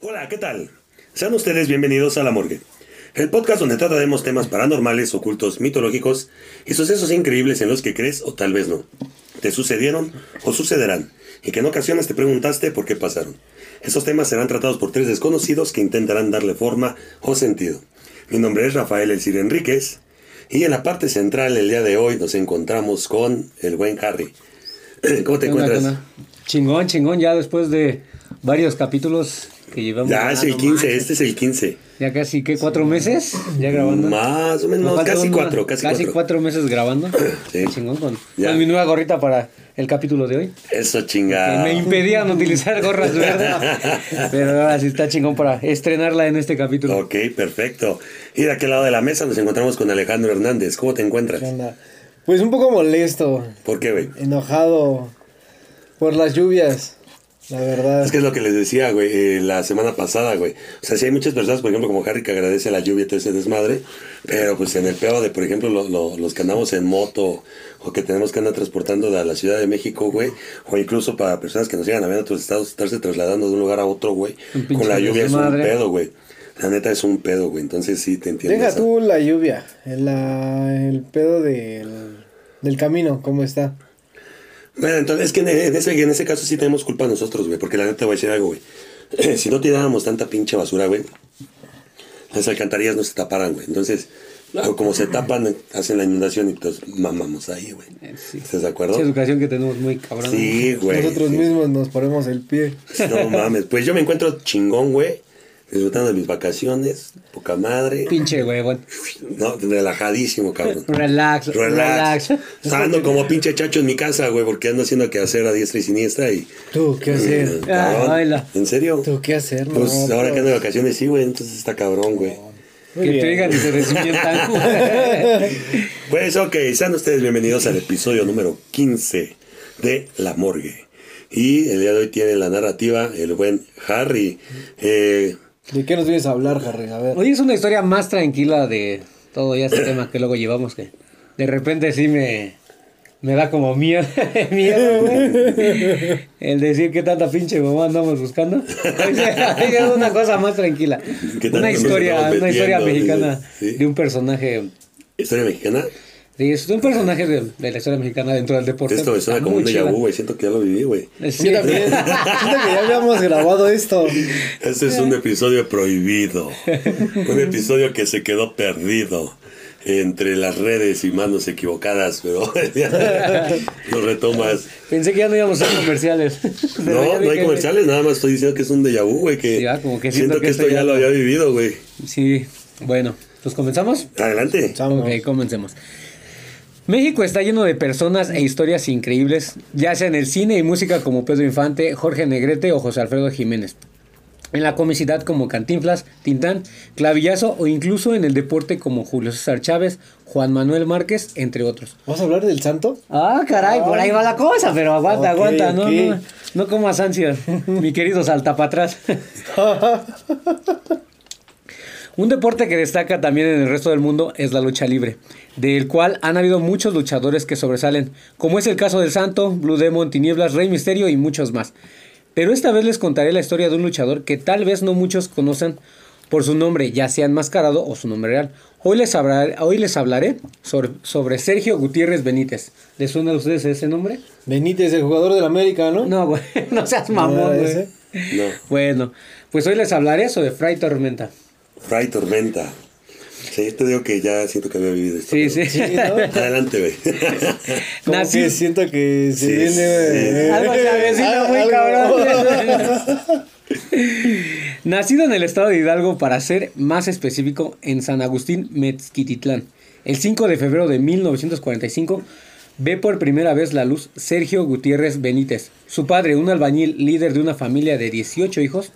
Hola, ¿qué tal? Sean ustedes bienvenidos a La Morgue, el podcast donde trataremos temas paranormales, ocultos, mitológicos y sucesos increíbles en los que crees o tal vez no. Te sucedieron o sucederán y que en ocasiones te preguntaste por qué pasaron. Estos temas serán tratados por tres desconocidos que intentarán darle forma o sentido. Mi nombre es Rafael Elcir Enríquez y en la parte central el día de hoy nos encontramos con el buen Harry. ¿Cómo te ¿Qué onda, encuentras? qué onda? Chingón, chingón, ya después de varios capítulos que llevamos. Ya es el no 15, manches. este es el 15. Ya casi, ¿qué? ¿Cuatro meses? Ya grabando. Más o Nos menos, casi una- cuatro, casi, cuatro. cuatro meses grabando. Sí. Chingón, con, Ya. con mi nueva gorrita para el capítulo de hoy. Eso chingada. me impedían utilizar gorras verdes. Pero ahora sí está chingón para estrenarla en este capítulo. Ok, perfecto. Y de aquel lado de la mesa nos encontramos con Alejandro Hernández. ¿Cómo te encuentras? Pues un poco molesto, ¿Por qué, güey? enojado por las lluvias, la verdad. Es que es lo que les decía, güey, eh, la semana pasada, güey. O sea, sí hay muchas personas, por ejemplo, como Harry, que agradece la lluvia y todo ese desmadre, pero pues en el peor de, por ejemplo, lo- lo- los que andamos en moto o que tenemos que andar transportando de la Ciudad de México, güey, o incluso para personas que nos llegan a ver en otros estados, estarse trasladando de un lugar a otro, güey, con la lluvia es un pedo, güey. La neta es un pedo, güey. Entonces sí te entiendo. Deja esa- tú la lluvia, el, la- el pedo del, del camino, ¿cómo está? Bueno, entonces es que en en ese, en ese caso sí tenemos culpa nosotros, güey, porque la neta te voy a decir algo, güey. si no tiráramos tanta pinche basura, güey, las alcantarillas no se taparan, güey. Entonces, como se tapan, hacen la inundación y pues mamamos ahí, güey. Eh, sí. ¿Estás de acuerdo? Esa educación que tenemos muy cabrón. Sí, güey. Nosotros sí. mismos nos ponemos el pie. No mames, pues yo me encuentro chingón, güey. Disfrutando de mis vacaciones, poca madre. Pinche huevón. No, relajadísimo, cabrón. Relax, Relax. relax. Ando como pinche chacho en mi casa, güey, porque ando haciendo que hacer a diestra y siniestra y... ¿Tú qué hacer? Eh, Ah, cabrón. baila. ¿En serio? ¿Tú qué hacer? No, Pues ahora pues, que ando de vacaciones, sí, güey, entonces está cabrón, güey. Que bien. te digan y se resientan. Pues ok, sean ustedes bienvenidos al episodio número 15 de La Morgue. Y el día de hoy tiene la narrativa el buen Harry. Eh, ¿De qué nos vienes a hablar, Harry? A ver. Hoy es una historia más tranquila de todo ya este tema que luego llevamos que de repente sí me, me da como miedo, miedo el decir que tanta pinche mamá andamos buscando. Es una cosa más tranquila. ¿Qué tal Una historia, una historia mexicana Sí. de un personaje. ¿Historia mexicana? Sí, es un personaje de, de la historia mexicana dentro del deporte. Esto me suena como un déjà vu, güey. Siento que ya lo viví, güey. Sí. Yo también. Siento que ya habíamos grabado esto. Este es un episodio prohibido. Un episodio que se quedó perdido entre las redes y manos equivocadas, pero lo retomas. Pensé que ya no íbamos a hacer comerciales. No, no hay comerciales, nada más estoy diciendo que es un déjà vu, güey. Que Sí, ah, como que siento, siento que, esto ya ya lo había vivido, güey. Sí, bueno, pues comenzamos. Adelante. Vamos. Ok, comencemos. México está lleno de personas e historias increíbles, ya sea en el cine y música como Pedro Infante, Jorge Negrete o José Alfredo Jiménez. En la comicidad como Cantinflas, Tintán, Clavillazo o incluso en el deporte como Julio César Chávez, Juan Manuel Márquez, entre otros. ¿Vamos a hablar del santo? Ah, caray, por ahí va la cosa, pero aguanta, aguanta, no, ok. no, no comas ansias, mi querido salta para atrás. Un deporte que destaca también en el resto del mundo es la lucha libre, del cual han habido muchos luchadores que sobresalen, como es el caso del Santo, Blue Demon, Tinieblas, Rey Misterio y muchos más. Pero esta vez les contaré la historia de un luchador que tal vez no muchos conocen por su nombre, ya sea enmascarado o su nombre real. Hoy les hablaré, hoy les hablaré sobre, sobre Sergio Gutiérrez Benítez. ¿Les suena a ustedes ese nombre? Benítez, el jugador del América, ¿no? No, güey, no seas ¿No mamón, güey. No. Bueno, pues hoy les hablaré sobre Fray Tormenta. Fray Tormenta. Sí, te digo que ya siento que había vivido esto. Sí, pero- sí. Sí, ¿no? Adelante, güey. Como Nací- que siento que se Sí, viene... sí. eh, Algo se avecina algo- muy algo. cabrón. Nacido en el estado de Hidalgo, para ser más específico, en San Agustín, Mezquititlán. El 5 de febrero de 1945, ve por primera vez la luz Sergio Gutiérrez Benítez. Su padre, un albañil líder de una familia de 18 hijos.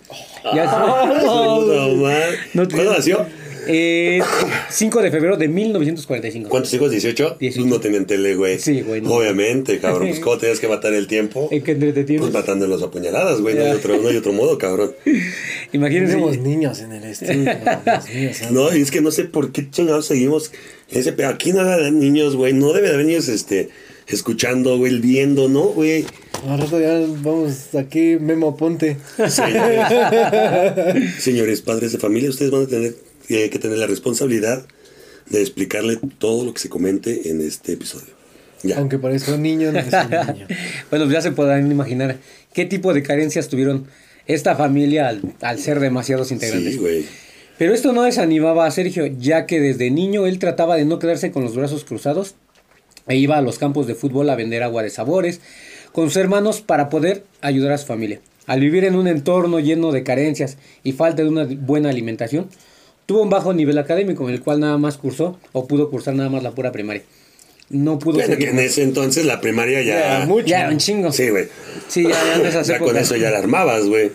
Ya No, man. No te- ¿Cuándo nació? Eh, 5 de febrero de 1945. ¿Cuántos hijos? ¿18? 18. Pues no tenían tele, güey. Sí, güey, no. Obviamente, cabrón. Pues cómo tenías que matar el tiempo. ¿En qué entretienes? Pues matándolos a puñaladas, güey. No hay otro, no hay otro modo, cabrón. Imagínense. Tenemos niños en el estudio. Dios mío, santo. No, y es que no sé por qué chingados seguimos en ese pedo. Aquí no debe de niños, güey. No debe de haber niños, este, escuchando, güey, viendo, ¿no, güey? Al rato ya vamos aquí, Memo Ponte. Señores, señores padres de familia, ustedes van a tener eh, que tener la responsabilidad de explicarle todo lo que se comente en este episodio. Ya. Aunque parezca un niño, no es un niño. Bueno, ya se podrán imaginar qué tipo de carencias tuvieron esta familia al, al ser demasiados integrantes. Sí, güey. Pero esto no desanimaba a Sergio, ya que desde niño él trataba de no quedarse con los brazos cruzados e iba a los campos de fútbol a vender agua de sabores con sus hermanos para poder ayudar a su familia. Al vivir en un entorno lleno de carencias y falta de una buena alimentación, tuvo un bajo nivel académico en el cual nada más cursó o pudo cursar nada más la pura primaria. No pudo Bueno, que en ese entonces la primaria ya. Ya, mucho. Ya un chingo. Sí, güey. Sí, ya, ya en esas Ya con eso ya la armabas, güey.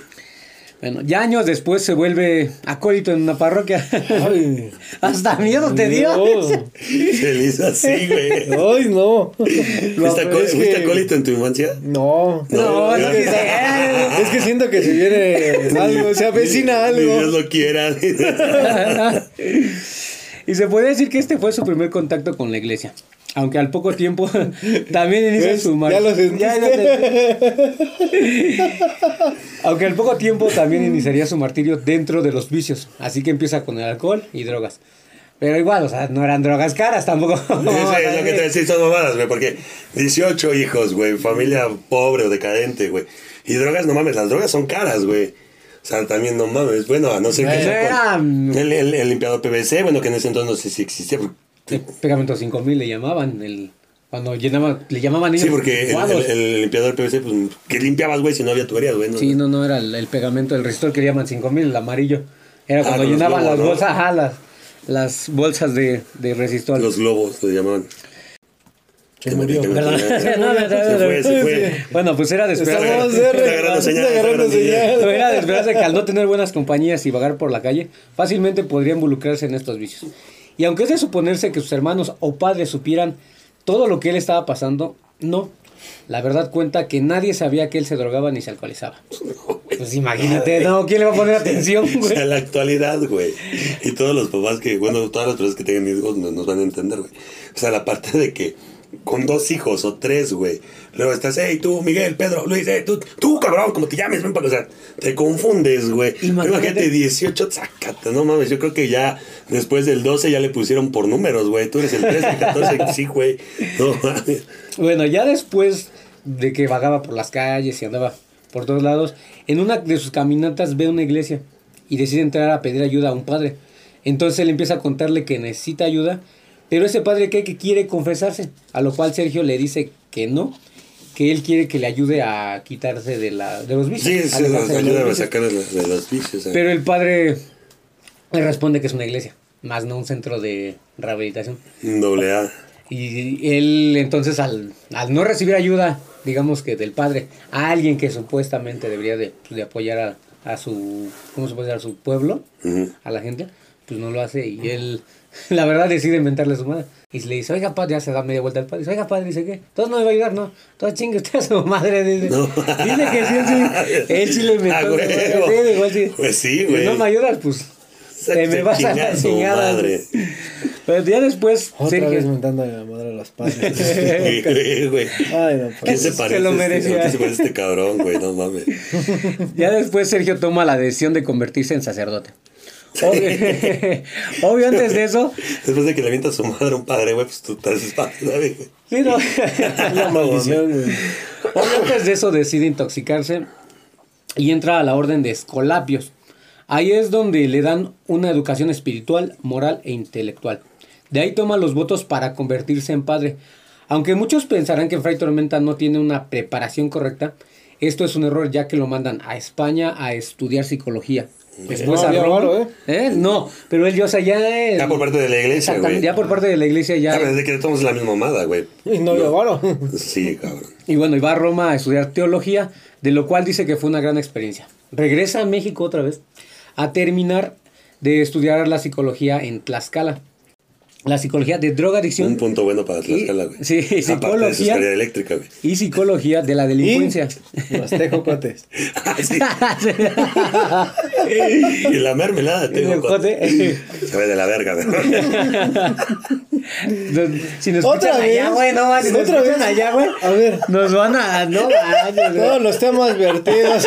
Bueno, ya años después se vuelve acólito en una parroquia. Ay, Hasta miedo te dio. no. Se le hizo así, güey. Ay, no. ¿Fuiste, No, acó- es que- acólito en tu infancia? No. No, es, no que, quise. es que siento que se viene algo, se avecina Ni Dios algo. lo quiera. y se puede decir que este fue su primer contacto con la iglesia. Aunque al poco tiempo también inicia ¿Ves? su mar- Ya lo sentiste. Ya lo sentí. Aunque al poco tiempo también iniciaría su martirio dentro de los vicios. Así que empieza con el alcohol y drogas. Pero igual, o sea, no eran drogas caras tampoco. Eso es lo que te decía, son mamadas, güey, porque 18 hijos, güey, familia pobre o decadente, güey. Y drogas, no mames, las drogas son caras, güey. O sea, también no mames, bueno, a no ser que era- con- el, el- el limpiador PVC, bueno, que en ese entonces no sé si existía. El pegamento 5000 le llamaban. El, cuando llenaba, le llamaban niños Sí, porque el, el- el limpiador PVC, pues, ¿qué limpiabas, güey, si no había tuberías, güey? No, Sí, no, no, era el, el pegamento, el resistor que le llaman 5000, el amarillo. Era Ah, cuando llenaban globos, las ¿no? bolsas, ajá, las, las bolsas de, de resistor. Los globos, le llamaban. Se murió. Fue, se fue. Bueno, pues era de esperar. Estamos de agarrando. Era de esperarse que al no tener buenas compañías y vagar por la calle, fácilmente podría involucrarse en estos vicios. Y aunque es de suponerse que sus hermanos o padres supieran todo lo que él estaba pasando, no. La verdad cuenta que nadie sabía que él se drogaba ni se alcoholizaba. Pues imagínate, no, ¿quién le va a poner atención, O güey? sea, la actualidad, güey. Y todos los papás que, bueno, todas las personas que tengan hijos nos, nos van a entender, güey. O sea, la parte de que con dos hijos o tres, güey. Luego estás, hey, tú, Miguel, Pedro, Luis, hey, tú, tú, cabrón, como te llames, ven para, o sea, te confundes, güey. Imagínate. Imagínate 18, sácate, no mames, yo creo que ya después del 12 ya le pusieron por números, güey. Tú eres el 13, el 14, sí, güey. No mames. Bueno, ya después de que vagaba por las calles y andaba por todos lados, en una de sus caminatas ve una iglesia y decide entrar a pedir ayuda a un padre. Entonces él empieza a contarle que necesita ayuda, pero ese padre cree que quiere confesarse, a lo cual Sergio le dice que no, que él quiere que le ayude a quitarse de, la, de los vicios. Sí, sí, ayúdame a sacar de los, de los vicios. eh. Pero el padre le responde que es una iglesia, más no un centro de rehabilitación. Doble A. Y él entonces al, al no recibir ayuda, digamos que del padre, a alguien que supuestamente debería de, pues, de apoyar a, a su, ¿cómo se puede decir? A su pueblo, a la gente, pues no lo hace y él, la verdad, decide inventarle a su madre. Y le dice, oiga padre, ya se da media vuelta al padre, dice, oiga padre, dice, ¿qué? Entonces no me va a ayudar, no, todo chingue usted a su madre, dice. No. Dice que sí, sí, él sí le inventó. Ah, sí, igual sí. Pues sí, Y güey. no me ayudas, pues te me vas a la chingada. madre. Pero ya después, Otra Sergio- vez mentando a la madre a los padres. Sí, güey. Ay, no, ¿Quién pues. se Se parece? lo este- merecía. ¿Quién se parece este cabrón, güey? No mames. Ya después Sergio toma la decisión de convertirse en sacerdote. Obvio, obvio antes de eso, Después de que le avienta a su madre un padre, güey, pues tú padre, ¿sabes? sí, no. La maldición, güey. obvio antes de eso decide intoxicarse y entra a la orden de Escolapios. Ahí es donde le dan una educación espiritual, moral e intelectual. De ahí toma los votos para convertirse en padre. Aunque muchos pensarán que Fray Tormenta no tiene una preparación correcta, esto es un error ya que lo mandan a España a estudiar psicología. Después No a había Roma. varo, ¿eh? ¿Eh? No, pero él, ya, o sea, ya... eh, Ya por parte de la iglesia, güey. ya por parte de la iglesia ya... Ya, desde que estamos en la misma mamada, güey. Y no había varo. Sí, cabrón. Y bueno, y va a Roma a estudiar teología, de lo cual dice que fue una gran experiencia. Regresa a México otra vez a terminar de estudiar la psicología en Tlaxcala. La psicología de drogadicción. Un punto bueno para Tlaxcala, güey. Sí, de su psicología. eléctrica, güey. Y psicología de la delincuencia. Los tejocotes. Ah, sí. y la mermelada, tengo Jote. Se ve de la verga, güey. si nos ¿Otra escuchan allá, vez? güey, no, si nos ¿Otra escuchan vez? allá, güey, A ver. nos van a, no, güey. Todos los temas vertidos.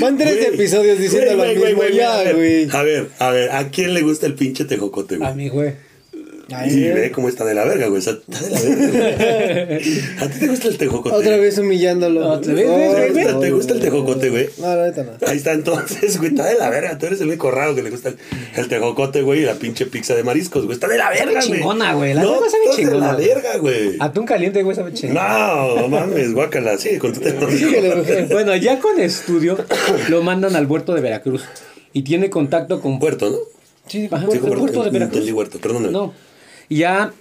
Van tres Güey, episodios diciendo güey, lo güey, mismo. güey, güey, a Ya, ver, güey. A ver, a ver, ¿a quién le gusta el pinche tejocote, a güey? Güey. Y ve cómo está de la verga, güey. Está está de la verga. güey. ¿A ti te gusta el tejocote? Otra vez humillándolo. Otra vez, Oh, güey, ¿Te gusta, te gusta el tejocote, güey? No, la neta no. Ahí está entonces, güey, está de la verga. Tú eres el único raro que le gusta el, el tejocote, güey, y la pinche pizza de mariscos, güey. Está de la verga, güey. chingona, güey. La no, sabe chingona, de la güey. verga, güey. Atún caliente, güey, sabe chingón. No, no mames, guácala. Sí, con tu tejocote. Bueno, ya con estudio lo mandan al puerto de Veracruz y tiene contacto con Puerto, ¿no? Sí, Ajá, Sí, el puerto de Veracruz. Entendí huerto, perdóname. No. Y ya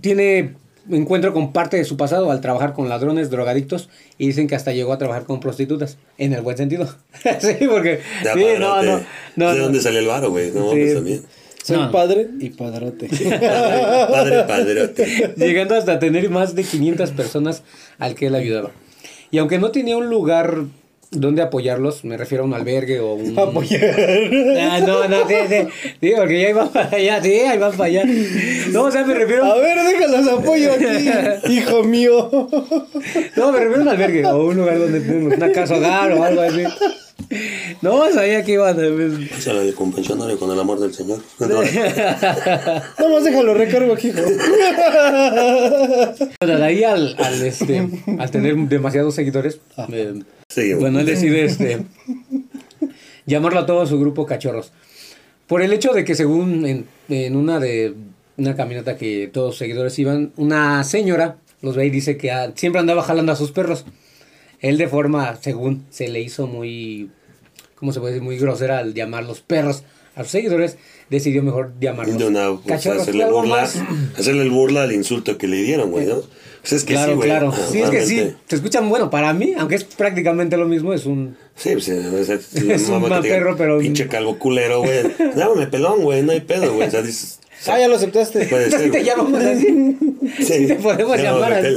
tiene encuentro con parte de su pasado al trabajar con ladrones, drogadictos y dicen que hasta llegó a trabajar con prostitutas, en el buen sentido. sí, porque Ya, sí, no, no, no, ¿De no. dónde salió el varo, güey? No, Sí. pues también. Soy No. padre y padrote. Padre, padrote. llegando hasta tener más de 500 personas al que él ayudaba. Y aunque no tenía un lugar donde apoyarlos, me refiero a un albergue o un... Apoyar. Ah, no, no, sí, sí, sí, porque ya iban para allá, sí, ahí van para allá. No, o sea, me refiero... A ver, déjalos apoyo aquí, hijo mío. No, me refiero a un albergue o un lugar donde tenemos una casa hogar o algo así. No, sabía que iban a... Pásala de compensándole con el amor del Señor. No, Nomás déjalo recargo aquí, hijo. Bueno, de ahí al, al, este, al tener demasiados seguidores, eh, Sí, güey. bueno, él decide este, llamarlo a todo su grupo cachorros. Por el hecho de que según en, en una de una caminata que todos los seguidores iban, una señora los ve y dice que ah, siempre andaba jalando a sus perros. Él de forma, según se le hizo muy, ¿cómo se puede decir? Muy grosera al llamar los perros a sus seguidores, decidió mejor llamarlos de una pues, cachorros. hacerle algo burla, hacerle el burla al insulto que le dieron, güey, ¿no? Pues es que claro, sí, güey. claro. Sí, es que sí. Se escuchan, bueno, para mí, aunque es prácticamente lo mismo, es un... Sí, pues es, es, Es un mal perro, pero- Pinche calvo culero, güey. Llámame pelón, güey, no hay pedo, güey. O sea, dices. Ah, ya lo aceptaste. Puede Sí ser. te llamamos así. Sí, te podemos llamar así.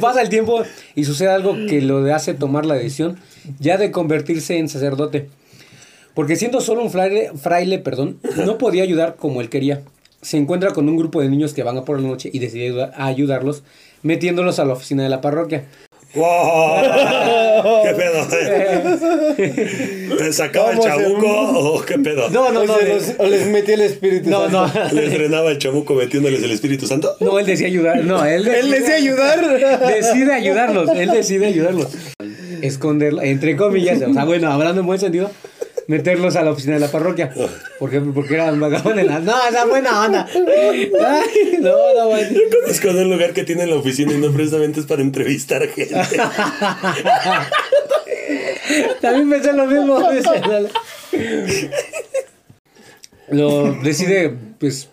pasa el tiempo y sucede algo que lo hace tomar la decisión ya de convertirse en sacerdote. Porque siendo solo un fraile, fraile perdón, no podía ayudar como él quería. Se encuentra con un grupo de niños que van a por la noche y decide ayuda- a ayudarlos metiéndolos a la oficina de la parroquia. ¡Wow! ¿Qué pedo? ¿Le sacaba el ¿Cómo se- chabuco o qué pedo? No, no, no. los- o les metí el espíritu. No, no. Santo. ¿Le frenaba el chabuco metiéndoles el Espíritu Santo? No, él decía ayudar. No, él, Él decía ayudar. Decide ayudarlos. Él decide ayudarlos. Esconderlos, entre comillas. O sea, bueno, hablando en buen sentido, meterlos a la oficina de la parroquia. Porque, porque eran vagabundos. No, esa buena onda. Ay, no, no, güey. Yo conozco de un lugar que tiene la oficina y no precisamente es para entrevistar gente. También pensé lo mismo. Lo decide, pues,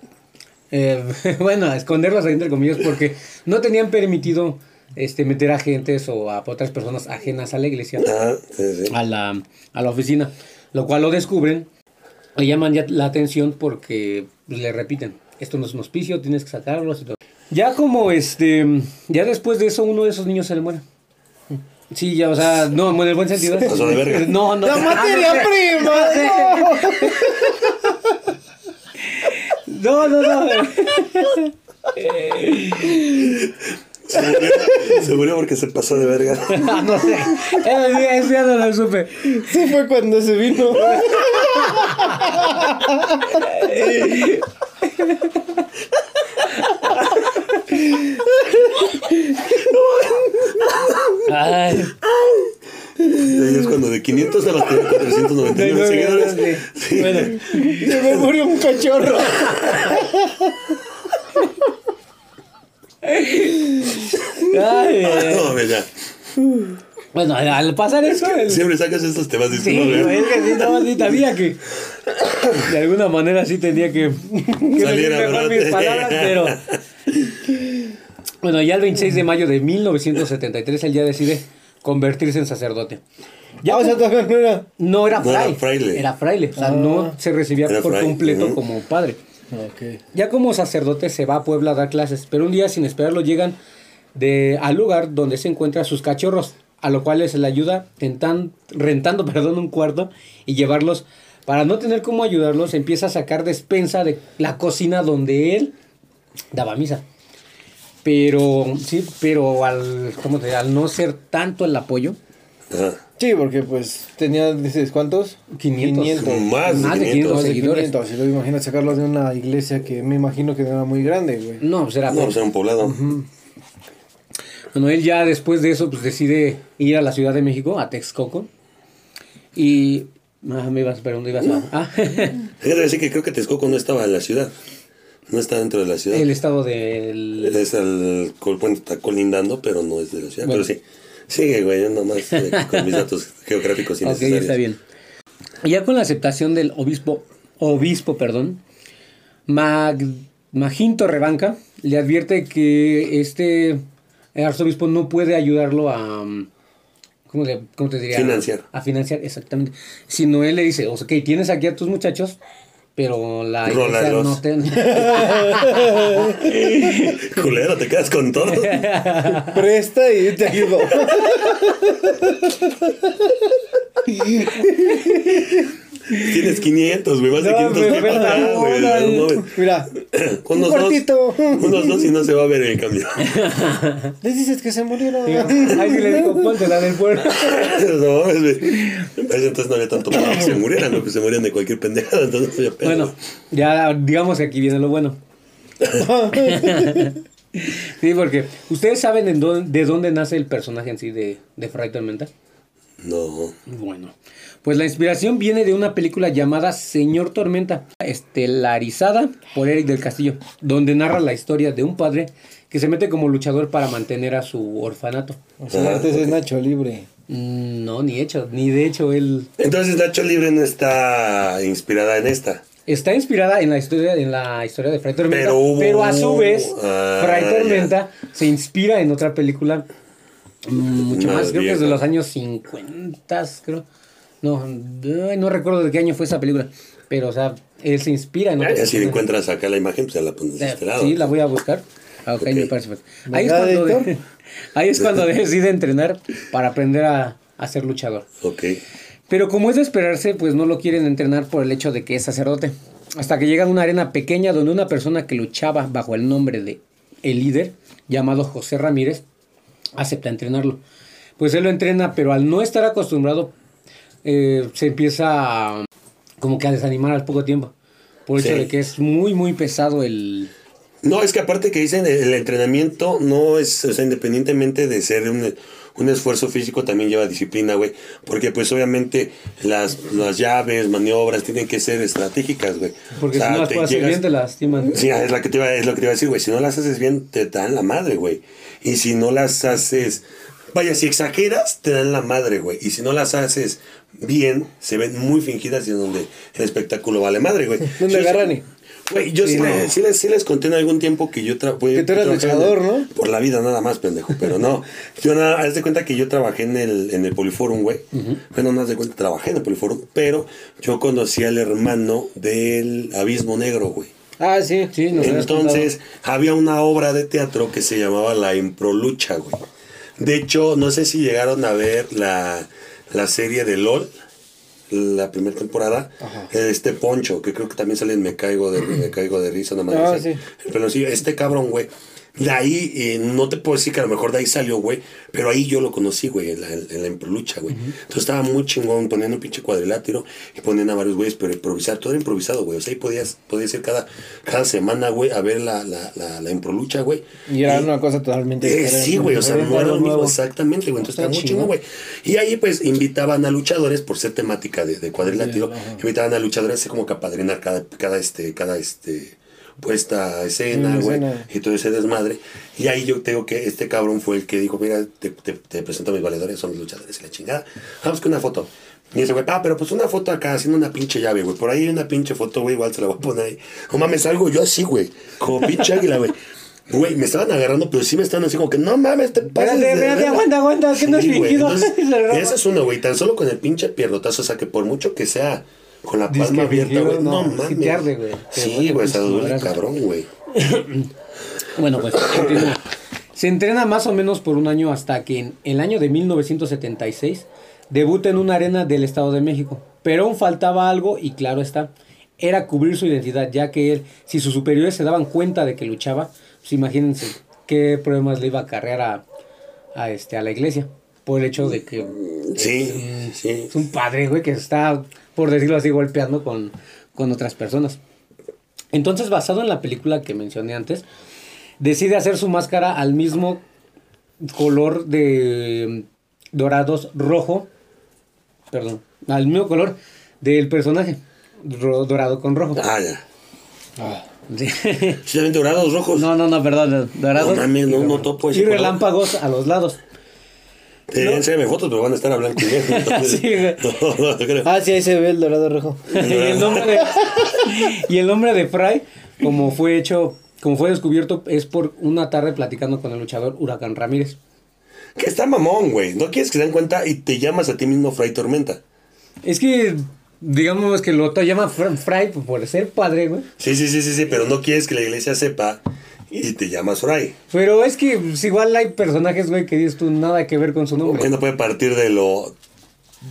eh, bueno, esconderlos entre comillas porque no tenían permitido este, meter a agentes o a otras personas ajenas a la iglesia Ah, sí, sí. a la, a la oficina, lo cual lo descubren, le llaman ya la atención porque pues, le repiten, esto no es un hospicio, tienes que todo. Ya como este, ya después de eso uno de esos niños se le muere. Sí, ya, o sea, no, en el buen sentido. Se pasó de verga. No, no. La materia no sé. prima. No, no, no. Se murió, se murió porque se pasó de verga. No sé. Sí, eso ya no lo supe. Sí fue cuando se vino. Ay. Ahí es cuando de 500 a los 499 seguidores. Sí. Bueno, Se me murió un cachorro. ay, ya. Bueno, al pasar eso, el- Siempre sacas estos temas de Sí, es que sí, no, sí sabía que de alguna manera sí tenía que, que Saliera, decir mejor ¿verdad? mis palabras, pero bueno, ya el 26 de mayo de 1973 él ya decide convertirse en sacerdote. Ya, o sea, no era. No era No era fraile. era fraile, o sea, Ah. no se recibía por completo como padre. Ya como sacerdote se va a Puebla a dar clases, pero un día sin esperarlo llegan de, al lugar donde se encuentran sus cachorros, a lo cual se le ayuda tentan- rentando perdón, un cuarto y llevarlos. Para no tener cómo ayudarlos, empieza a sacar despensa de la cocina donde él daba misa. Pero, sí, pero al, ¿cómo te al no ser tanto el apoyo, Ajá. Sí, porque pues tenía, dices, ¿cuántos? 500. Más de Más de 500. 500 Más de seguidores. 500. Y luego imagina sacarlos de una iglesia que me imagino que era muy grande, güey. no, pues era No, pues era un poblado. Bueno, él ya después de eso, pues decide ir a la Ciudad de México, a Texcoco. Y. Ah, me ibas, pero ¿dónde ibas a.? Ah, Fíjate decir que creo que Texcoco no estaba en la ciudad. No está dentro de la ciudad. el estado del. Es el, col- bueno, está colindando, pero no es de la ciudad. Bueno. Pero sí. Sigue, güey, yo nomás eh, con mis datos geográficos Ok, innecesarios. está bien. Ya con la aceptación del obispo, obispo, perdón, Mag, Maginto Rebanca le advierte que este arzobispo no puede ayudarlo a. um, ¿Cómo, le- cómo te diría? Financiar. A financiar, exactamente. Sino él le dice, o sea, ok, tienes aquí a tus muchachos, pero la iglesia no te... Culero, te quedas con todo. Presta y te ayudo. Tienes 500, güey, más de No, 500 pero- mil para pero- acá, güey. no. Mira, Unos un unos dos y no se va a ver el cambio. Les dices que se murieron. Ahí sí le digo, ponte la del pueblo. no mames, güey. Entonces no había tanto para que se murieran, ¿no? que se morían de cualquier pendejada, entonces no había pedo. Bueno, ya digamos que aquí viene lo bueno. sí, porque ustedes saben en dónde- de dónde nace el personaje en sí de, de Fray Tormenta. No. Bueno, pues la inspiración viene de una película llamada Señor Tormenta, estelarizada por Eric del Castillo, donde narra la historia de un padre que se mete como luchador para mantener a su orfanato. O sea, antes es Nacho Libre. Mm, No, ni hecho, ni de hecho él Entonces Nacho Libre no está inspirada en esta. Está inspirada en la historia, en la historia de Fray Tormenta, Pero a su vez, Ah, Fray. Tormenta se inspira en otra película mucho Más más, creo que es de los años 50, creo. No, no recuerdo de qué año fue esa película, pero o sea, él se inspira en Ya si encuentras acá la imagen, pues ya la pones de este lado. Sí, la voy a buscar. Ah, ok, Ok. me parece perfecto. Ahí es, ¿Verdad, cuando de- Héctor? ahí es cuando decide entrenar para aprender a, a ser luchador. Ok. Pero como es de esperarse, pues no lo quieren entrenar por el hecho de que es sacerdote. Hasta que llega a una arena pequeña donde una persona que luchaba bajo el nombre de el líder, llamado José Ramírez, acepta entrenarlo. Pues él lo entrena, pero al no estar acostumbrado, eh, se empieza a, como que a desanimar al poco tiempo. Por el hecho Sí. de que es muy, muy pesado el... No, es que aparte que dicen el entrenamiento no es, o sea, independientemente de ser un, un esfuerzo físico, también lleva disciplina, güey. Porque pues obviamente las, las llaves, maniobras tienen que ser estratégicas, güey. Porque O sea, si no las te puedes hacer llegas- bien, te lastiman. Sí, es, la que te iba, es lo que te iba a decir, güey. Si no las haces bien, te dan la madre, güey. Y si no las haces... Vaya, si exageras, te dan la madre, güey. Y si no las haces bien, se ven muy fingidas y es donde el espectáculo vale madre, güey. ¿Dónde agarran? Güey, yo sí, Sí, le- no. sí les, sí les conté en algún tiempo que yo trabajé. Que tú eras luchador, ¿no? Por la vida nada más, pendejo. Pero no. Yo nada, haz de cuenta que yo trabajé en el, en el Poliforum, güey. Bueno, no haz de cuenta, trabajé en el Poliforum. Pero yo conocí al hermano del Abismo Negro, güey. Ah, sí. Sí, habías Entonces, había una obra de teatro que se llamaba La Improlucha, güey. De hecho, no sé si llegaron a ver la, la serie de LOL, la primera temporada. Ajá. Este Poncho, que creo que también sale en Me Caigo de, me caigo de Risa, nada más. Ah, sí. Pero sí, este cabrón, güey. De ahí, eh, no te puedo decir que a lo mejor de ahí salió, güey, pero ahí yo lo conocí, güey, en la, en la improlucha, güey. Entonces estaba muy chingón, poniendo un pinche cuadrilátero y ponían a varios güeyes, pero improvisar, todo era improvisado, güey. O sea, ahí podías, podías ir cada, cada semana, güey, a ver la, la, la, la improlucha, güey. Y era una cosa totalmente Eh, diferente. sí, güey, o sea, no era lo mismo, exactamente, güey. Entonces estaba muy chingón. güey. Y ahí, pues, invitaban a luchadores, por ser temática de, de cuadrilátero, invitaban a luchadores así como que a padrinar cada, cada, este, cada, este, puesta escena, güey, y todo ese desmadre. Y ahí yo tengo que este cabrón fue el que dijo, mira, te, te, te presento a mis valedores, son los luchadores y la chingada. Vamos con una foto. Y dice, güey, ah, pero pues una foto acá haciendo una pinche llave, güey. Por ahí hay una pinche foto, güey, igual se la voy a poner ahí. No mames, algo yo así, güey. Como pinche águila, güey. Güey, me estaban agarrando, pero sí me estaban así como que no mames, te pasas. Espérate, espérate, verga". aguanta, aguanta, que no es fingido. Esa es una, güey. Tan solo con el pinche pierrotazo, o sea, que por mucho que sea con la Dice palma que abierta, güey. No, no, sí mames. arde, güey. Sí, güey, se duele cabrón, güey. Bueno, pues continúa. Se entrena más o menos por un año hasta que en el año de 1976 debuta en una arena del Estado de México. Pero aún faltaba algo y claro está, era cubrir su identidad, ya que él, si sus superiores se daban cuenta de que luchaba, pues imagínense qué problemas le iba a acarrear a, a, este, a la iglesia. Por el hecho de que Sí, sí. es un padre, güey, que está, por decirlo así, golpeando con, con otras personas. Entonces, basado en la película que mencioné antes, decide hacer su máscara al mismo color de dorados rojo, perdón, al mismo color del personaje, dorado con rojo. Ah, ya. Sí. Dorados, rojos. No, no, no, perdón, dorados. No no, y no topo Y relámpagos a los lados. Enséñame fotos, pero van a estar a blanco y negro. entonces- Sí, güey. no, no creo. Ah, sí, ahí se ve el dorado rojo. y el nombre de, y el nombre de Fry, como fue hecho, como fue descubierto, es por una tarde platicando con el luchador Huracán Ramírez. Que está mamón, güey. No quieres que se den cuenta y te llamas a ti mismo Fray Tormenta. Es que, digamos que lo llama Fr- Fry por ser padre, güey. Sí, sí, sí, sí, sí, pero no quieres que la iglesia sepa y te llamas Fray. Pero es que pues, igual hay personajes, güey, que dices tú nada que ver con su nombre. No puede partir de lo,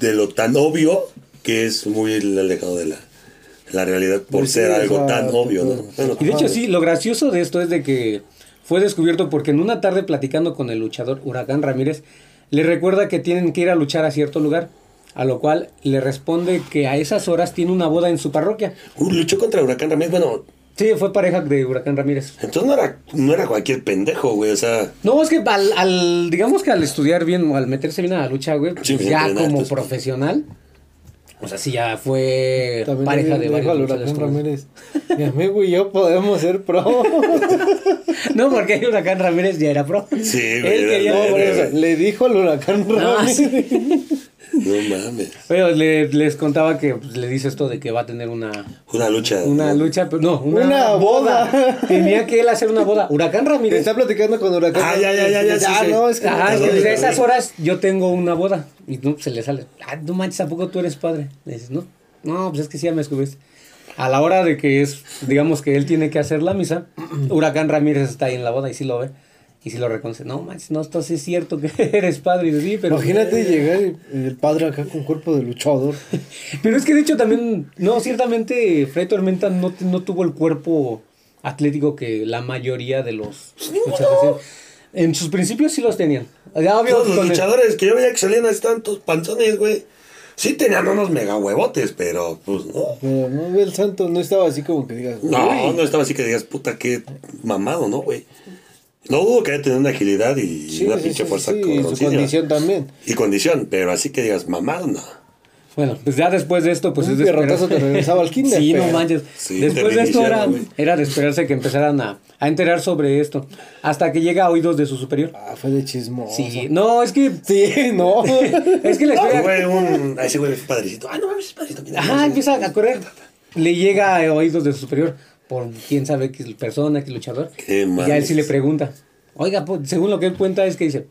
de lo tan obvio que es muy alejado de la, de la realidad por Pues sí, ser algo sea, tan obvio, ¿no? Bueno, Y de hecho, sí, lo gracioso de esto es de que fue descubierto porque en una tarde platicando con el luchador Huracán Ramírez, le recuerda que tienen que ir a luchar a cierto lugar, a lo cual le responde que a esas horas tiene una boda en su parroquia. uh, luchó contra Huracán Ramírez. Bueno, Sí, fue pareja de Huracán Ramírez. entonces no era, no era cualquier pendejo, güey. O sea, No, es que al, al- digamos que al estudiar bien o al meterse bien a la lucha, güey, Sí, pues, ya como pues. profesional, o sea, sí ya fue También pareja de varios Huracán Ramírez. Mi amigo y yo podemos ser pro. No, porque el Huracán Ramírez ya era pro. Sí, güey, Él era- quería- No, por eso, le dijo al Huracán No, Ramírez. sí. no mames. Pero le- les contaba que pues, le dice esto de que va a tener una, Una lucha. una lucha, pero no, una, Una boda. Tenía que él hacer una boda. Huracán Ramírez. Está platicando con Huracán Ah, ya, ya, ya, ya, sí, Ah, sí. no, es que. Ajá, es que a esas horas yo tengo una boda. Y no, se le sale. Ah, no manches, ¿a poco tú eres padre? Le dices, no. No, pues es que sí, ya me descubriste. A la hora de que es, digamos que él tiene que hacer la misa, Huracán Ramírez está ahí en la boda y sí lo ve. Y sí lo reconoce. No manches, no, esto sí es cierto que eres padre. Y sí, pero. Imagínate llegar y el padre acá con cuerpo de luchador. Pero es que de hecho también, no, ciertamente Fred Tormenta no, no tuvo el cuerpo atlético que la mayoría de los luchadores tienen. En sus principios sí los tenían. Ya, obvio, Todos los con el- luchadores que yo veía que salían así tantos panzones, güey. Sí tenían unos mega huevotes, pero pues no. Pero no, el santo no estaba así como que digas. No, no estaba así que digas, puta, qué mamado, ¿no, güey? No dudo que haya tenido una agilidad y Sí, una sí, pinche sí, fuerza sí, y su condición también. Y condición, pero así que digas, mamado, no. Bueno, pues ya después de esto, pues Un es de pierrotazo esperar- te regresaba al kinder, Sí, no manches. Sí, después de esto era, era de esperarse que empezaran a, a enterar sobre esto. Hasta que llega a oídos de su superior. Ah, fue de chismoso. Sí, no, es que. Sí, no. Es que la historia. Güey, un. A ese güey es padrecito. Ah, no mames, es padrecito. mira, Ajá, no empieza a correr. Le llega a oídos de su superior por quién sabe qué persona, qué luchador. Qué y a él sí le pregunta. Oiga, pues, según lo que él cuenta es que dice,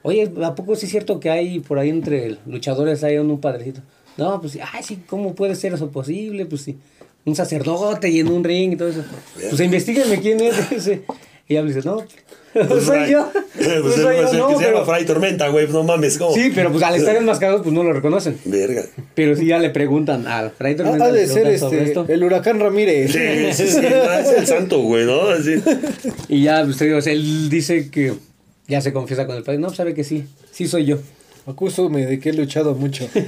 oye, ¿a poco sí es cierto que hay por ahí entre luchadores hay un padrecito? No, pues sí, ay, sí, ¿cómo puede ser eso posible? Pues sí, un sacerdote y en un ring y todo eso. Pues investigame quién es ese. Y le dice, no, Pues soy Fray. yo. Pues Pues el, soy yo, pues no, que se llama Fray Tormenta, güey, no mames, ¿cómo? Sí, pero pues al estar enmascarados, pues no lo reconocen. Verga. Pero sí ya le preguntan al Fray Tormenta, Ha de ser este, el huracán Ramírez. Sí, sí, es el santo, güey, ¿no? Así. Y ya, pues, te digo, él dice que ya se confiesa con el padre. No, pues, sabe que sí, sí soy yo. Acúsame de que he luchado mucho.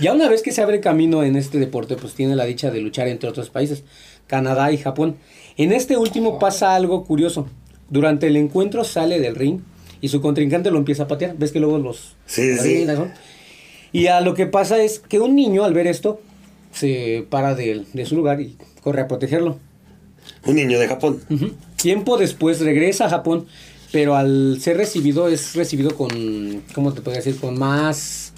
Ya una vez que se abre camino en este deporte, pues tiene la dicha de luchar entre otros países, Canadá y Japón. En este último pasa algo curioso. Durante el encuentro sale del ring y su contrincante lo empieza a patear. ¿Ves que luego los... Sí, sí. Y a lo que pasa es que un niño al ver esto se para de, de su lugar y corre a protegerlo. Un niño de Japón. Tiempo después regresa a Japón, pero al ser recibido es recibido con, ¿cómo te podría decir? Con más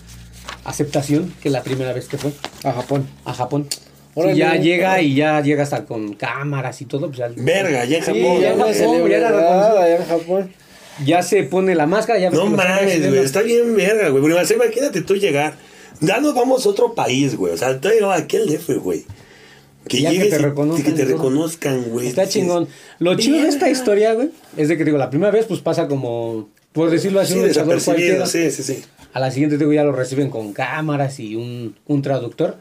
aceptación que la primera vez que fue A Japón. a Japón. Órale. ya llega y ya llega hasta con cámaras y todo. Pues ya, Verga, ya en Sí, Japón. ya Ya en Japón, ya era celebridad allá en Japón. ya se pone la máscara, ya No que mames, güey, está bien verga, güey. Porque, o sea, imagínate tú llegar. Ya nos vamos a otro país, güey. O sea, tú llegado aquí al DF, güey. Que Ya que llegues te y- reconozcan que te y reconozcan, güey. Está chingón. Lo chido de esta "Verga". historia, güey, es de que digo, la primera vez pues pasa como, por decirlo así, Sí, un luchador desapercibido, cualquiera. sí, sí, sí. A la siguiente, digo, ya lo reciben con cámaras y un, un traductor.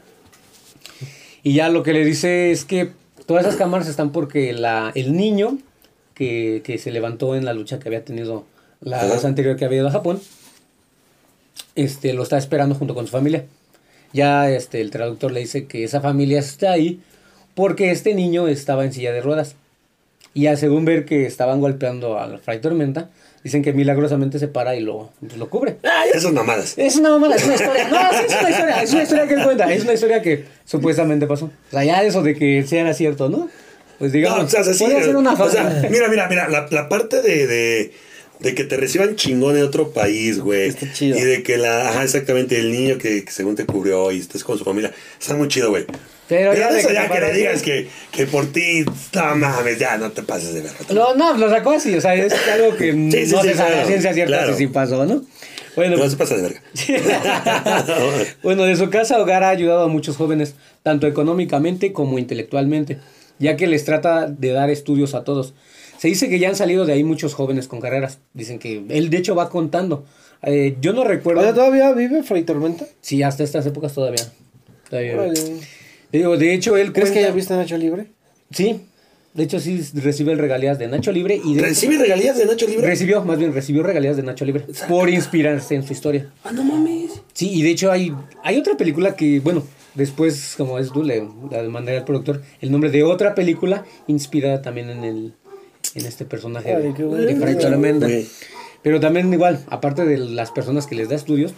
Y ya lo que le dice es que todas esas cámaras están porque la, el niño que, que se levantó en la lucha que había tenido la vez anterior que había ido a Japón, este, lo está esperando junto con su familia. Ya este, el traductor le dice que esa familia está ahí porque este niño estaba en silla de ruedas. Y ya según ver que estaban golpeando al Fray Tormenta, dicen que milagrosamente se para y lo, lo cubre. Ay, esas mamadas. Es una mamada, es una historia. No, sí, es una historia. Es una historia que él cuenta. Es una historia que supuestamente pasó. O sea, ya eso de que sea era cierto, ¿no? Pues digamos, No, o sea, sí, puede ser una o sea, mira, mira, mira, la, la parte de, de, de que te reciban chingón en otro país, güey. Está chido. Y de que la, ajá, exactamente, el niño que, que según te cubrió y estés con su familia, está muy chido, güey. Pero Pero, ya de eso que ya que le digas que, que por ti, no mames, ya no te pases de verga. No, no, lo sacó así. O sea, es algo que Sí, sí, no sí, se sabe claro, ciencia cierta claro. si sí pasó, ¿no? Bueno, No se pasa de verga. bueno, de su casa hogar ha ayudado a muchos jóvenes, tanto económicamente como intelectualmente, ya que les trata de dar estudios a todos. Se dice que ya han salido de ahí muchos jóvenes con carreras. Dicen que él, de hecho, va contando. Eh, yo no recuerdo. ¿todavía vive Fray Tormenta? Sí, hasta estas épocas todavía. todavía. Órale. Digo, de hecho, él ¿Crees que cuenta- haya visto a Nacho Libre? Sí, de hecho sí recibe el regalías de Nacho Libre y de ¿Recibe regalías de Nacho Libre? recibió, más bien recibió regalías de Nacho Libre por inspirarse en su historia. Ah, no mames. Sí, y de hecho hay, hay otra película que, bueno, después, como es tú, le, la mandaré al productor, el nombre de otra película inspirada también en el en este personaje de, qué bueno. de Fray. Pero también igual, aparte de las personas que les da estudios,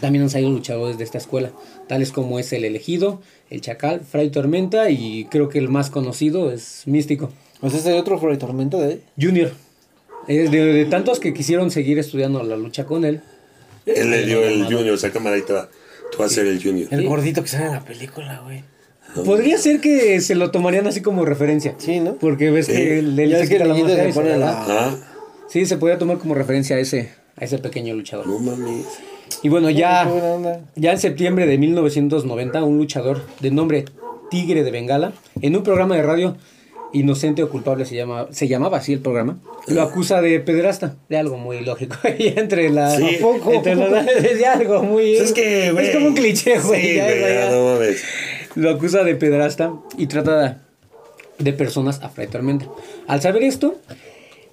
también han salido luchadores de esta escuela, tales como es el elegido, el chacal, Fray Tormenta y creo que el más conocido es Místico. O sea, ¿hay otro Fray Tormenta de? Junior. Eh, de, de tantos que quisieron seguir estudiando la lucha con él. Él le dio el Junior, esa cámara ahí te va. Tú vas a ser el Junior. El gordito que sale en la película, güey. Podría ser que se lo tomarían así como referencia. Sí, ¿no? Porque ves Sí. que él, él se que quita la se pone la. Ah, Sí, se podría tomar como referencia a ese, a ese pequeño luchador. no mames. Y bueno, ya, ya en septiembre de 1990, un luchador de nombre Tigre de Bengala, en un programa de radio, Inocente o Culpable se, llama, se llamaba así el programa, lo acusa de pederasta, de algo muy lógico. Y entre la... Sí. ¿A poco? Entre de algo muy... Pues es que, güey. Es como un cliché, güey. Sí, ya, güey, no mames. Lo acusa de pederasta y trata de, personas a Fray Tormenta. Al saber esto,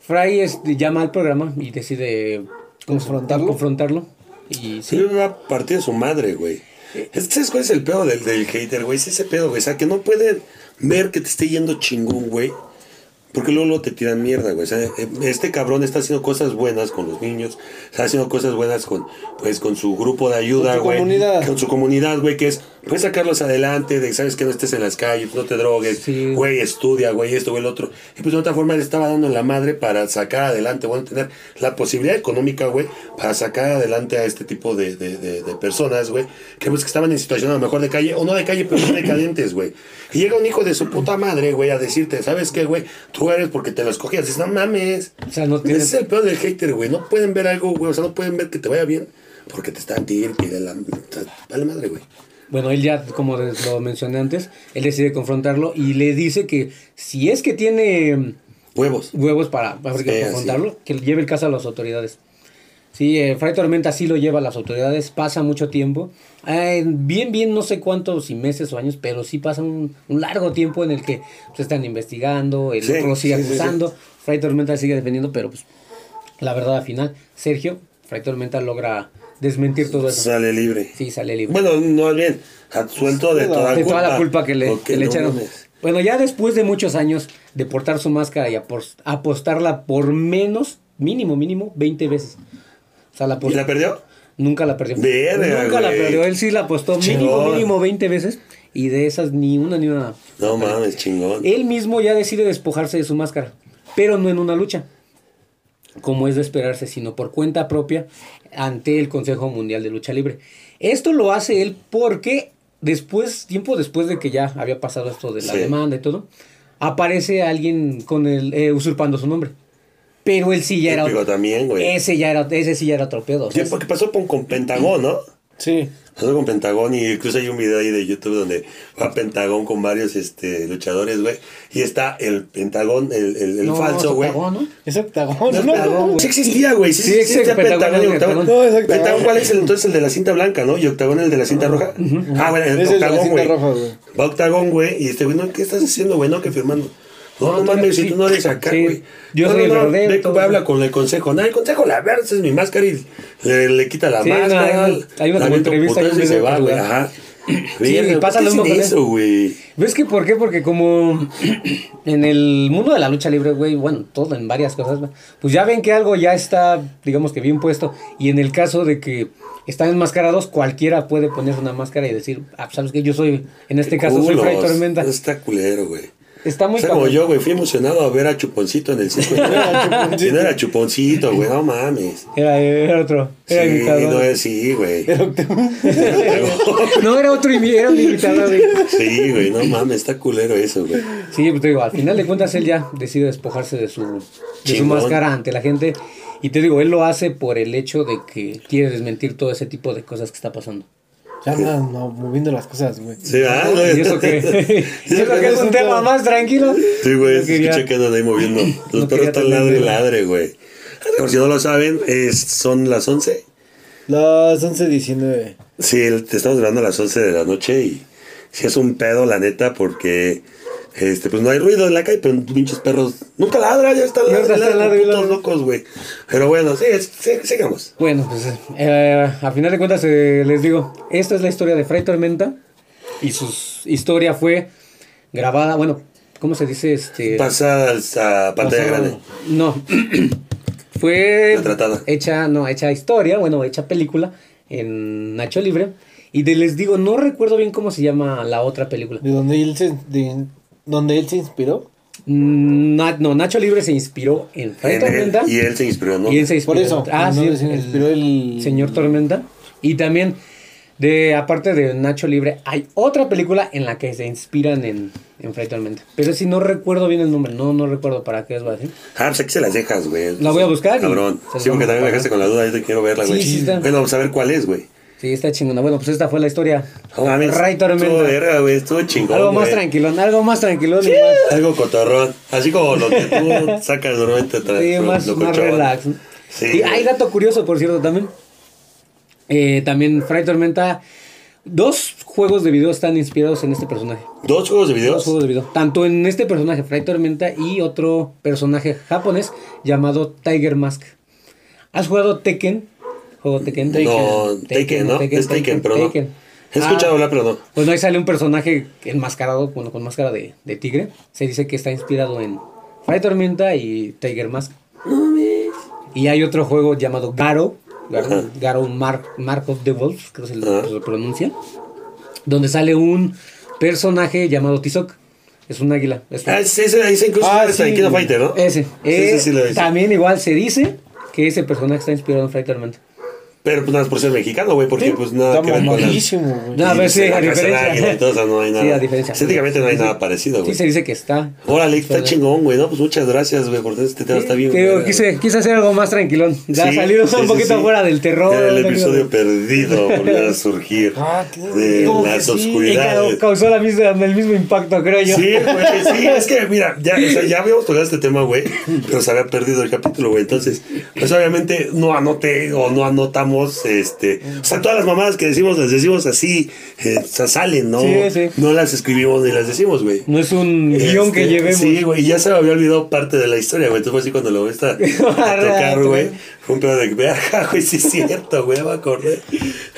Fray llama al programa y decide ¿Confrontarlo? confrontarlo. Y Sí, sí, va a partir de su madre, güey. Es- ¿Sabes cuál es el pedo del, del hater, güey? Es ese pedo, güey. O sea, que no pueden ver que te esté yendo chingón, güey. Porque luego, te tiran mierda, güey. O sea, eh, este cabrón está haciendo cosas buenas con los niños. Está haciendo cosas buenas con, pues, con su grupo de ayuda, Con su güey. comunidad. Con su comunidad, güey, que es, puedes sacarlos adelante, de, sabes que no estés en las calles, no te drogues, Sí. güey, estudia, güey, esto, güey, el otro. Y pues de otra forma le estaba dando la madre para sacar adelante, bueno, tener la posibilidad económica, güey, para sacar adelante a este tipo de, de, de, de personas, güey, que pues que estaban en situación a lo mejor de calle, o no de calle, pero sí decadentes, güey. Y llega un hijo de su puta madre, güey, a decirte, ¿sabes qué, güey? Tú porque te lo escogías. Dices, no mames. o sea, no Ese es el peor del hater, güey. No pueden ver algo, güey. O sea, no pueden ver que te vaya bien porque te están tirando y de la. Vale madre, güey. Bueno, él ya, como lo mencioné antes, él decide confrontarlo y le dice que si es que tiene mm, Huevos. huevos para, para Sí, confrontarlo, que lleve el caso a las autoridades. Sí, eh, Fray Tormenta sí lo lleva a las autoridades, pasa mucho tiempo. Eh, bien, bien, no sé cuántos, si meses o años, pero sí pasa un, un largo tiempo en el que se están investigando, el Sí, otro lo sigue sí, sí, acusando, Fray Tormenta sigue defendiendo, pero pues la verdad al final, Sergio, Fray Tormenta logra desmentir todo eso. Sale libre. Sí, sale libre. Bueno, no bien. Absuelto de toda de culpa. toda la culpa que le, que le no echaron. mames. Bueno, ya después de muchos años de portar su máscara y apos- apostarla por menos, mínimo, mínimo, 20 veces. O sea, la ¿Y la perdió? Nunca la perdió. Nunca la perdió. Él sí la apostó mínimo, mínimo 20 veces. Y de esas ni una ni una. No mames, chingón. Él mismo ya decide despojarse de su máscara. Pero no en una lucha. Como es de esperarse, sino por cuenta propia ante el Consejo Mundial de Lucha Libre. Esto lo hace él porque después, tiempo después de que ya había pasado esto de la Sí. demanda y todo, aparece alguien con el eh, usurpando su nombre. Pero él sí ya era también, güey. ese ya era ese sí ya era otro pedo. Porque pasó con, con Pentagón, ¿no? Sí. Pasó con Pentagón y incluso hay un video ahí de YouTube donde va Pentagón con varios este, luchadores, güey. Y está el Pentagón, el, el, el No, falso, güey. ¿no? Es octagón, No, güey. Sí existía, güey. Sí, Sí, existía Pentagón Pentagón y es Octagón. No, es Octagón. Pentagón, ¿cuál es el, entonces el de la cinta blanca, no? Y Octagón el de la cinta roja. Ah, bueno, el Es el de la Octagón, cinta güey. roja, güey. Va Octagón, güey. Y este güey, no, ¿qué estás haciendo, güey? No, que firmando. No, no, tú mames, si tú no eres acá, Sí. güey. Yo no, soy no, el no, todo. habla con el consejo. No, el consejo, la verdad, es mi máscara y le, le quita la Sí, máscara. hay una- hay como entrevista, y se va, que güey. Ajá. Sí, Verga, pasa ¿por lo mismo con eso, güey. ¿Ves que por qué? Porque como en el mundo de la lucha libre, güey, bueno, todo en varias cosas, pues ya ven que algo ya está, digamos que bien puesto. Y en el caso de que están enmascarados, cualquiera puede ponerse una máscara y decir, ah, ¿sabes qué? Yo soy, en este caso, soy Fray. Tormenta. Está culero, güey. Está muy o sea, como yo, güey, fui emocionado a ver a Chuponcito en el circo. y no era Chuponcito, güey, no mames. Era, era otro, era sí, imitador. no es, sí, güey. Era. No, era otro, era un güey. Sí, güey, no mames, está culero eso, güey. Sí, pues te digo, al final de cuentas él ya decide despojarse de su, de su máscara ante la gente. Y te digo, él lo hace por el hecho de que quiere desmentir todo ese tipo de cosas que está pasando. Ya andan no, moviendo las cosas, güey. Sí, ah, ¿Y eso que, y eso que es un tema más tranquilo? Sí, güey, No quería- que andan ahí moviendo. Los no perros están ladre y ladre, güey. Por si no lo saben, es, son las 11. Las 11.19. Sí, te estamos grabando a las 11 de la noche y sí es un pedo, la neta, porque este pues no hay ruido en la calle, pero pinches perros nunca ladran, ya están Ya ladrando, locos, güey. Pero bueno, sí, es- sí, sigamos. Bueno, pues eh, a final de cuentas eh, les digo, esta es la historia de Fray Tormenta y su historia fue grabada, bueno, ¿cómo se dice? Este, Pasa a pantalla grande. No. Fue Retratada. hecha, no, hecha historia, bueno, hecha película en Nacho Libre. Y de, les digo, no recuerdo bien cómo se llama la otra película. De donde él se, de, donde él se inspiró. Mm, Na- no, Nacho Libre se inspiró en él, Tormenta. y él se inspiró, ¿no? y él se Por inspiró. eso. Ah, no, sí, se inspiró el... Señor Tormenta. Y también, de aparte de Nacho Libre, hay otra película en la que se inspiran en, en Fray Tormenta. Pero si no recuerdo bien el nombre, no, no recuerdo para qué es, ¿vale? Ah, pues aquí se las dejas, güey. La voy a buscar Cabrón. Sí, porque a también me dejaste con la duda, yo te quiero verla, Sí, güey. sí está. Bueno, vamos a ver cuál es, güey. Sí, está chingona. Bueno, pues esta fue la historia. No mames. Ray. Estuvo verga, güey, estuvo chingón, Algo más güey. tranquilón, algo más tranquilón y más, Algo cotorrón. Así como lo que tú sacas normalmente sí, más, lo más relax. Sí, y hay dato curioso, por cierto, también. Eh, también Fray Tormenta. Dos juegos de video están inspirados en este personaje. Dos juegos de Dos videos. juegos de video. Tanto en este personaje, Fray Tormenta, y otro personaje japonés llamado Tiger Mask. ¿Has jugado Tekken? ¿Juego Tekken? No, Taken, ¿no? Es Taken, pero no. Taken. He escuchado Ah, hablar, pero no. Pues no, ahí sale un personaje enmascarado, bueno, con máscara de, de tigre. Se dice que está inspirado en Fray Tormenta y Tiger Mask. Y hay otro juego llamado Garo, Garo, Mark, Mark of the Wolf, creo que se lo, pronuncia. Donde sale un personaje llamado Tizok. Es un águila. Es- Ah, ese, ese, incluso Ah, en sí. Fighter, ¿no? ese. Sí, Eh, ese sí visto. también igual se dice que ese personaje está inspirado en Fray Tormenta. Pero pues nada más por ser mexicano, güey, porque Sí. pues nada que ver con las... mamadísimo, güey. No, a ver, sí, a diferencia. todo no hay nada. Sí, a diferencia. Estéticamente no hay Sí. nada parecido, Sí, güey. se dice que está. Órale, está chingón, güey, ¿no? Pues muchas gracias, güey, por este tema, está bien. Te digo, quise, quise hacer algo más tranquilón. Ya Sí, salido sí, un sí, poquito sí. fuera del terror. El amigo. episodio perdido volvió a surgir Ah, de ¿cómo que las sí? Oscuridades. ca- causó la misma, el mismo impacto, creo yo. Sí, güey, sí, es que mira, ya, o sea, ya habíamos tocado este tema, güey, pero se había perdido el capítulo, güey. Entonces, pues obviamente no anoté o no anotamos, este, o sea, todas las mamadas que decimos las decimos así, eh, o sea, salen, ¿no? Sí, sí. No las escribimos ni las decimos, güey. No es un guion que Este, llevemos. Sí, güey, ya se me había olvidado parte de la historia, güey. Entonces fue así cuando lo ves a, a tocar, güey. Fue un pedo de que, verga, güey, sí es cierto, güey, me acordé.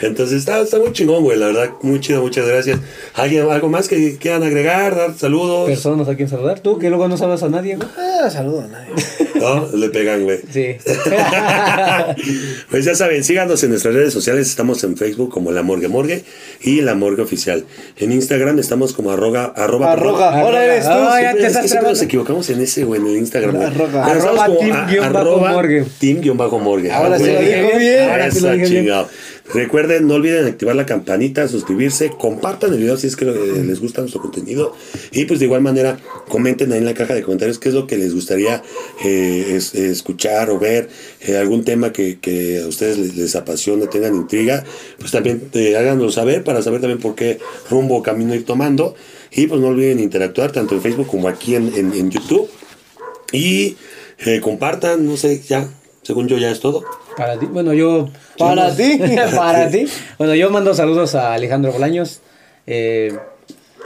Entonces está, está muy chingón, güey, la verdad, muy chido, muchas gracias. ¿Alguien, algo más que quieran agregar, dar saludos? Personas a quien saludar. Tú, que luego no sabes a nadie, güey. Ah, saludo a nadie. ¿No? Le pegan, güey. Sí. Pues ya saben, síganos en nuestras redes sociales. Estamos en Facebook como La Morgue Morgue y La Morgue Oficial. En Instagram estamos como arroga, arroba, Arroga. Ahora eres tú. Ah, ya Siempre- te es estás que siempre nos equivocamos en ese, güey, en el Instagram. Arroga. Arroba como bajo arroba morgue. team guion bajo morgue. Ahora Ah, sí lo dijo bien. Ahora sí lo bien. chingado. Recuerden, no olviden activar la campanita, suscribirse, compartan el video si es que eh, les gusta nuestro contenido. Y pues de igual manera, comenten ahí en la caja de comentarios qué es lo que les gustaría eh, es- escuchar o ver, eh, algún tema que, que a ustedes les, les apasiona, tengan intriga. Pues también eh, háganoslo saber para saber también por qué rumbo o camino ir tomando. Y pues no olviden interactuar tanto en Facebook como aquí en, en- en YouTube. Y eh, compartan, no sé, ya, según yo ya es todo. Para ti, bueno, yo. Para ti. para ti. Bueno, yo mando saludos a Alejandro Bolaños, eh,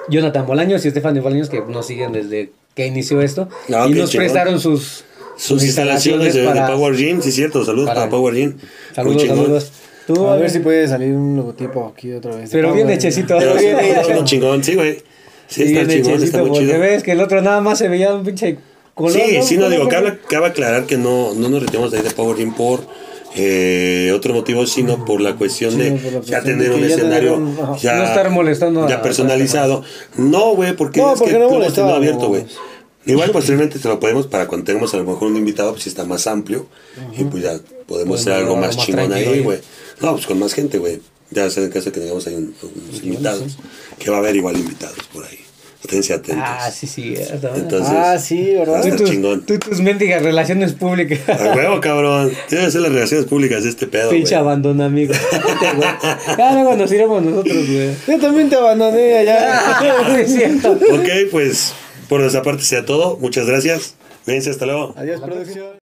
Jonathan Bolaños y Estefan Bolaños que nos siguen desde que inició esto. Ah, y nos chingón. prestaron sus, Sus instalaciones de, de para- Power Gym, sí, cierto. Saludos para- para, Power Gym. Muy Saludos, chingón. saludos. Tú, A a ver ver si puede salir un logotipo aquí otra vez. Pero bien hechecito. Pero bien chingón, sí, güey. Sí, Sí, está bien chingón, está muy chido. ves que el otro nada más se veía un pinche color. Sí, sí, no digo, cabe, cabe aclarar que no, no nos retiramos de ahí de Power Gym por eh, otro motivo, sino por la cuestión Sí, de no, por la ya cuestión tener de un ya escenario tener un- ajá. ya, No estar molestando a- ya personalizado. No, güey, porque No, es porque que no molestábamos. abierto, güey. Igual posteriormente te lo podemos para cuando tengamos a lo mejor un invitado, pues sí está más amplio y pues ya podemos hacer algo más más chingón ahí, güey. No, pues con más gente, güey. Ya sea en caso que tengamos ahí un- unos invitados, que va a haber igual invitados por ahí. Esténse atentos. Ah, sí, sí. Entonces, Ah, sí, ¿verdad? Tú tus, chingón. tú tus mendigas relaciones públicas. A huevo, cabrón. Tiene que ser las relaciones públicas de este pedo, Pinche abandono, amigo. Ya luego nos iremos nosotros, güey. Yo también te abandoné allá. Sí, es cierto. Ok, pues por nuestra parte sea todo. Muchas gracias. Cuídense, hasta luego. Adiós, producción.